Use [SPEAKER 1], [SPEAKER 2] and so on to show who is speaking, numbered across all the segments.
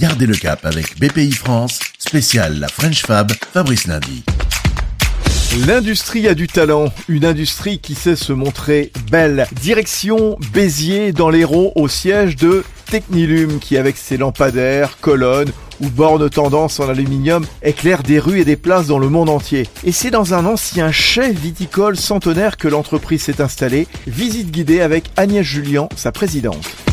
[SPEAKER 1] Gardez le cap avec BPI France, spécial la French Fab, Fabrice Lundi.
[SPEAKER 2] L'industrie a du talent, une industrie qui sait se montrer belle. Direction Béziers dans l'Hérault au siège de Technilum qui avec ses lampadaires, colonnes ou bornes tendance en aluminium éclaire des rues et des places dans le monde entier. Et c'est dans un ancien chai viticole centenaire que l'entreprise s'est installée. Visite guidée avec Agnès Julien, sa présidente.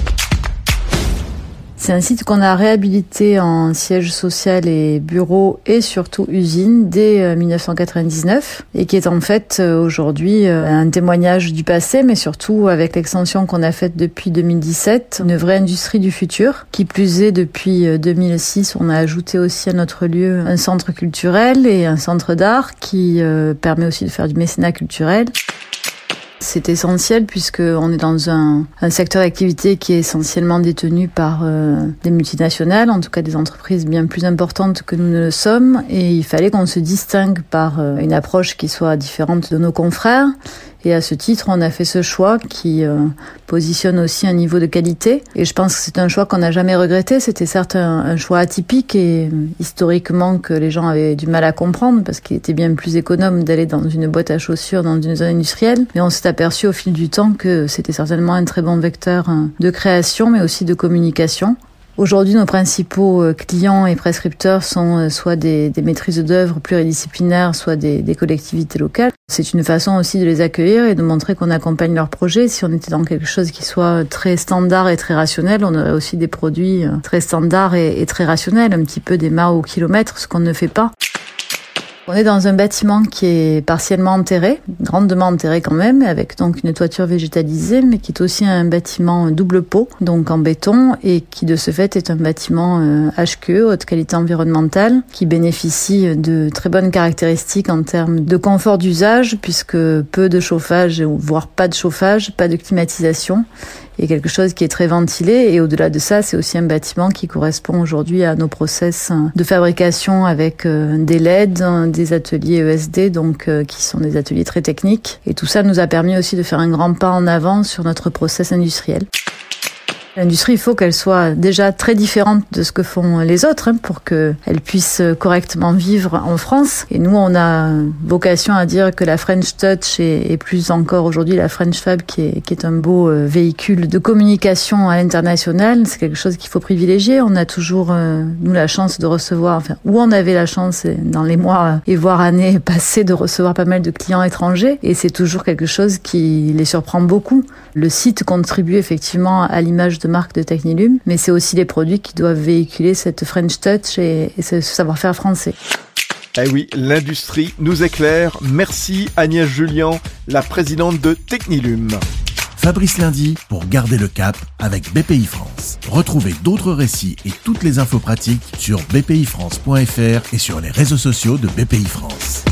[SPEAKER 3] C'est un site qu'on a réhabilité en siège social et bureau et surtout usine dès 1999 euh, et qui est en fait euh, aujourd'hui euh, un témoignage du passé mais surtout avec l'extension qu'on a faite depuis 2017, une vraie industrie du futur. Qui plus est, depuis 2006, on a ajouté aussi à notre lieu un centre culturel et un centre d'art qui permet aussi de faire du mécénat culturel. C'est essentiel puisque on est dans un, un secteur d'activité qui est essentiellement détenu par euh, des multinationales, en tout cas des entreprises bien plus importantes que nous ne le sommes, et il fallait qu'on se distingue par euh, une approche qui soit différente de nos confrères. Et à ce titre, on a fait ce choix qui euh, positionne aussi un niveau de qualité. Et je pense que c'est un choix qu'on n'a jamais regretté. C'était certes un, choix atypique et euh, historiquement que les gens avaient du mal à comprendre parce qu'il était bien plus économe d'aller dans une boîte à chaussures dans une zone industrielle. Mais on s'est aperçu au fil du temps que c'était certainement un très bon vecteur euh, de création mais aussi de communication. Aujourd'hui, nos principaux euh, clients et prescripteurs sont euh, soit des, maîtrises d'œuvre pluridisciplinaires, soit des, collectivités locales. C'est une façon aussi de les accueillir et de montrer qu'on accompagne leurs projets. Si on était dans quelque chose qui soit très standard et très rationnel, on aurait aussi des produits euh, très standards et, et très rationnels, un petit peu des mâts au kilomètre, ce qu'on ne fait pas. On est dans un bâtiment qui est partiellement enterré, grandement enterré quand même, avec donc une toiture végétalisée, mais qui est aussi un bâtiment double pot, donc en béton, et qui de ce fait est un bâtiment HQE, euh, haute qualité environnementale, qui bénéficie de très bonnes caractéristiques en termes de confort d'usage, puisque peu de chauffage, voire pas de chauffage, pas de climatisation, et quelque chose qui est très ventilé. Et au-delà de ça, c'est aussi un bâtiment qui correspond aujourd'hui à nos process de fabrication avec euh, des LED, des ateliers ESD, donc euh, qui sont des ateliers très techniques. Et tout ça nous a permis aussi de faire un grand pas en avant sur notre process industriel. L'industrie, il faut qu'elle soit déjà très différente de ce que font les autres hein, pour qu'elle puisse correctement vivre en France. Et nous, on a vocation à dire que la French Touch et, plus encore aujourd'hui la French Fab qui est, un beau euh, véhicule de communication à l'international. C'est quelque chose qu'il faut privilégier. On a toujours, euh, nous, la chance de recevoir, enfin, où on avait la chance dans les mois et voire années passées de recevoir pas mal de clients étrangers. Et c'est toujours quelque chose qui les surprend beaucoup. Le site contribue effectivement à l'image de marque de Technilum, mais c'est aussi les produits qui doivent véhiculer cette French Touch et, ce savoir-faire français.
[SPEAKER 2] Eh oui, l'industrie nous éclaire. Merci Agnès Julien, la présidente de Technilum.
[SPEAKER 1] Fabrice Lundi pour garder le cap avec BPI France. Retrouvez d'autres récits et toutes les infos pratiques sur bpifrance.fr et sur les réseaux sociaux de BPI France.